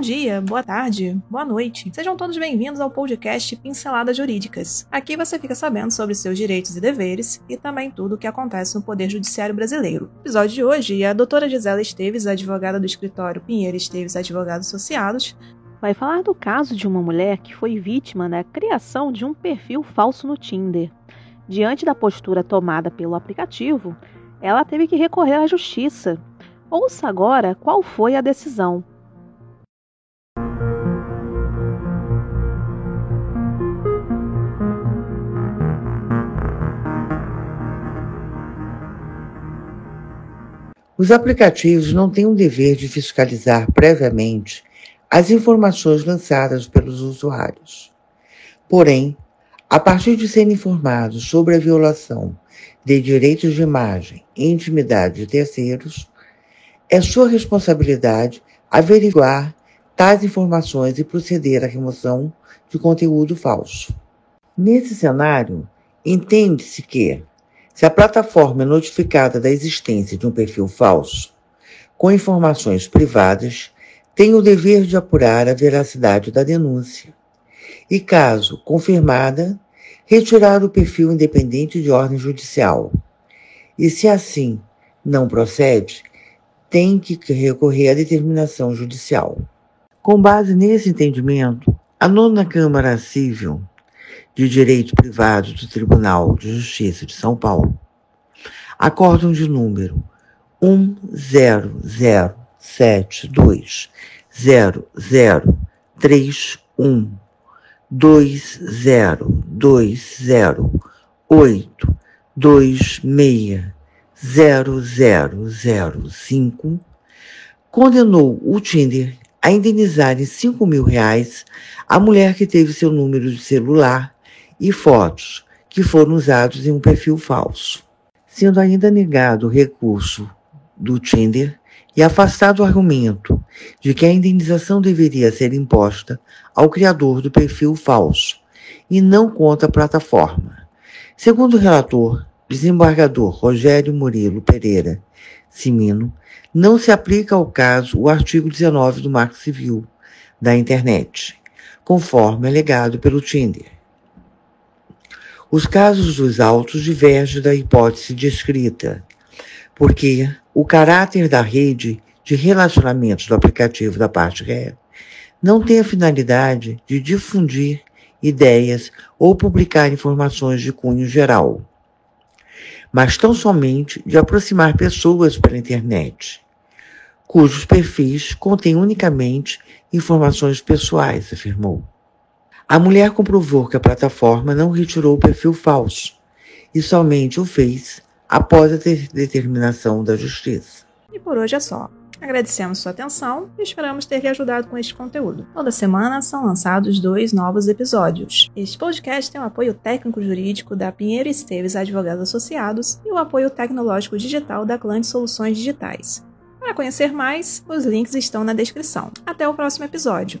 Bom dia, boa tarde, boa noite. Sejam todos bem-vindos ao podcast Pinceladas Jurídicas. Aqui você fica sabendo sobre seus direitos e deveres e também tudo o que acontece no Poder Judiciário Brasileiro. No episódio de hoje, a doutora Gisela Esteves, advogada do escritório Pinheiro Esteves Advogados Associados, vai falar do caso de uma mulher que foi vítima da criação de um perfil falso no Tinder. Diante da postura tomada pelo aplicativo, ela teve que recorrer à justiça. Ouça agora qual foi a decisão. Os aplicativos não têm o dever de fiscalizar previamente as informações lançadas pelos usuários. Porém, a partir de serem informados sobre a violação de direitos de imagem e intimidade de terceiros, é sua responsabilidade averiguar tais informações e proceder à remoção de conteúdo falso. Nesse cenário, entende-se que se a plataforma é notificada da existência de um perfil falso, com informações privadas, tem o dever de apurar a veracidade da denúncia e, caso confirmada, retirar o perfil independente de ordem judicial. E se assim não procede, tem que recorrer à determinação judicial. Com base nesse entendimento, a nona Câmara Civil de Direito Privado do Tribunal de Justiça de São Paulo, acórdão de número 10072 0031 2020 26 0005 condenou o Tinder a indenizar em 5 mil reais a mulher que teve seu número de celular e fotos que foram usados em um perfil falso. Sendo ainda negado o recurso do Tinder e afastado o argumento de que a indenização deveria ser imposta ao criador do perfil falso e não contra a plataforma. Segundo o relator, desembargador Rogério Murilo Pereira Simino, não se aplica ao caso o artigo 19 do Marco Civil da Internet, conforme alegado pelo Tinder. Os casos dos autos divergem da hipótese descrita, porque o caráter da rede de relacionamentos do aplicativo da parte ré não tem a finalidade de difundir ideias ou publicar informações de cunho geral, mas tão somente de aproximar pessoas pela internet, cujos perfis contêm unicamente informações pessoais, afirmou. A mulher comprovou que a plataforma não retirou o perfil falso e somente o fez após a determinação da Justiça. E por hoje é só. Agradecemos sua atenção e esperamos ter lhe ajudado com este conteúdo. Toda semana são lançados dois novos episódios. Este podcast tem o apoio técnico-jurídico da Pinheiro Esteves Advogados Associados e o apoio tecnológico digital da Clã de Soluções Digitais. Para conhecer mais, os links estão na descrição. Até o próximo episódio.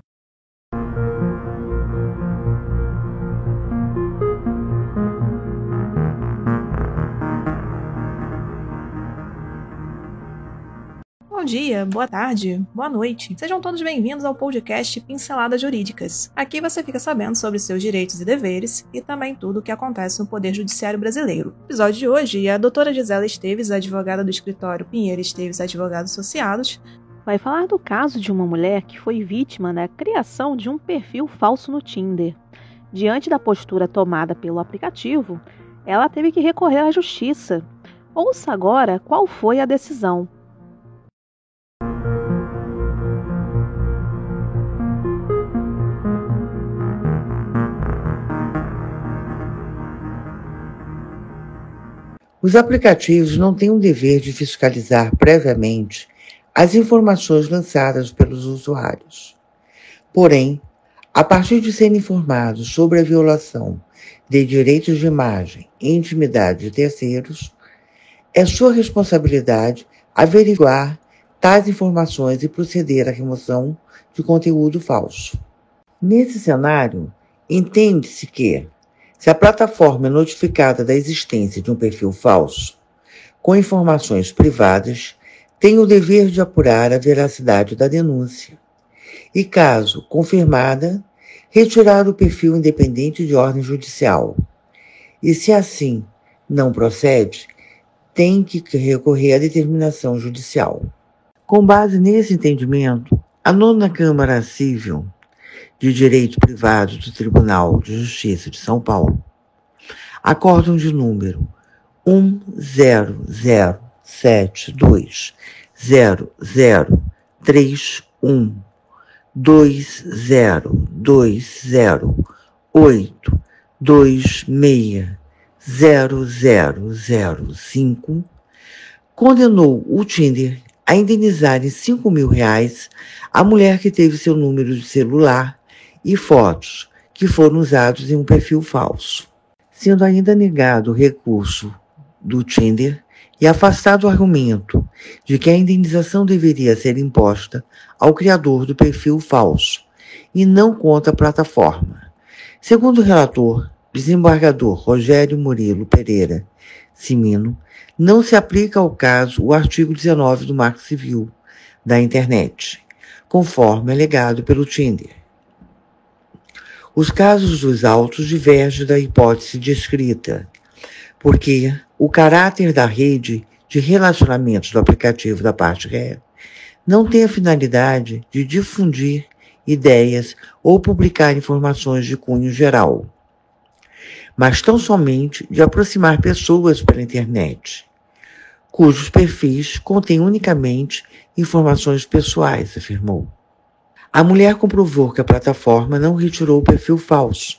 Bom dia, boa tarde, boa noite. Sejam todos bem-vindos ao podcast Pinceladas Jurídicas. Aqui você fica sabendo sobre seus direitos e deveres e também tudo o que acontece no Poder Judiciário Brasileiro. No episódio de hoje, a doutora Gisela Esteves, advogada do escritório Pinheiro Esteves Advogados Associados, vai falar do caso de uma mulher que foi vítima da criação de um perfil falso no Tinder. Diante da postura tomada pelo aplicativo, ela teve que recorrer à justiça. Ouça agora qual foi a decisão. Os aplicativos não têm o dever de fiscalizar previamente as informações lançadas pelos usuários. Porém, a partir de serem informados sobre a violação de direitos de imagem e intimidade de terceiros, é sua responsabilidade averiguar tais informações e proceder à remoção de conteúdo falso. Nesse cenário, entende-se que se a plataforma é notificada da existência de um perfil falso, com informações privadas, tem o dever de apurar a veracidade da denúncia e, caso confirmada, retirar o perfil independente de ordem judicial. E se assim não procede, tem que recorrer à determinação judicial. Com base nesse entendimento, a nona Câmara Civil de Direito Privado do Tribunal de Justiça de São Paulo, acórdão de número 10072 0031 2020 826 0005 condenou o Tinder a indenizar em 5 mil reais a mulher que teve seu número de celular e fotos que foram usados em um perfil falso. Sendo ainda negado o recurso do Tinder e afastado o argumento de que a indenização deveria ser imposta ao criador do perfil falso e não contra a plataforma. Segundo o relator, desembargador Rogério Murilo Pereira Simino, não se aplica ao caso o artigo 19 do Marco Civil da Internet, conforme alegado pelo Tinder. Os casos dos autos divergem da hipótese descrita, porque o caráter da rede de relacionamentos do aplicativo da parte ré não tem a finalidade de difundir ideias ou publicar informações de cunho geral, mas tão somente de aproximar pessoas pela internet, cujos perfis contêm unicamente informações pessoais, afirmou. A mulher comprovou que a plataforma não retirou o perfil falso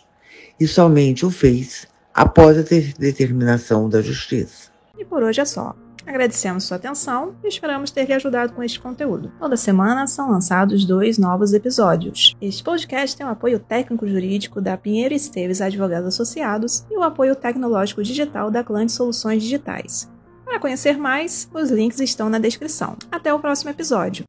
e somente o fez após a determinação da Justiça. E por hoje é só. Agradecemos sua atenção e esperamos ter lhe ajudado com este conteúdo. Toda semana são lançados dois novos episódios. Este podcast tem o apoio técnico-jurídico da Pinheiro Esteves Advogados Associados e o apoio tecnológico digital da Clã de Soluções Digitais. Para conhecer mais, os links estão na descrição. Até o próximo episódio.